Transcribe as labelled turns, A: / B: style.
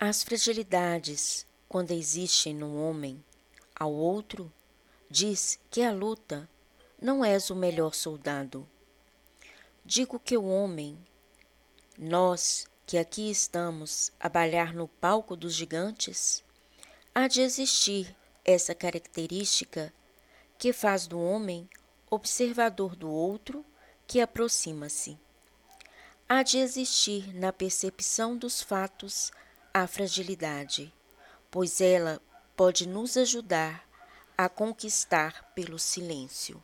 A: As fragilidades, quando existem no homem, ao outro, diz que a luta não és o melhor soldado. Digo que o homem, nós que aqui estamos a balhar no palco dos gigantes, há de existir essa característica que faz do homem observador do outro que aproxima-se. Há de existir na percepção dos fatos a fragilidade, pois ela pode nos ajudar a conquistar pelo silêncio.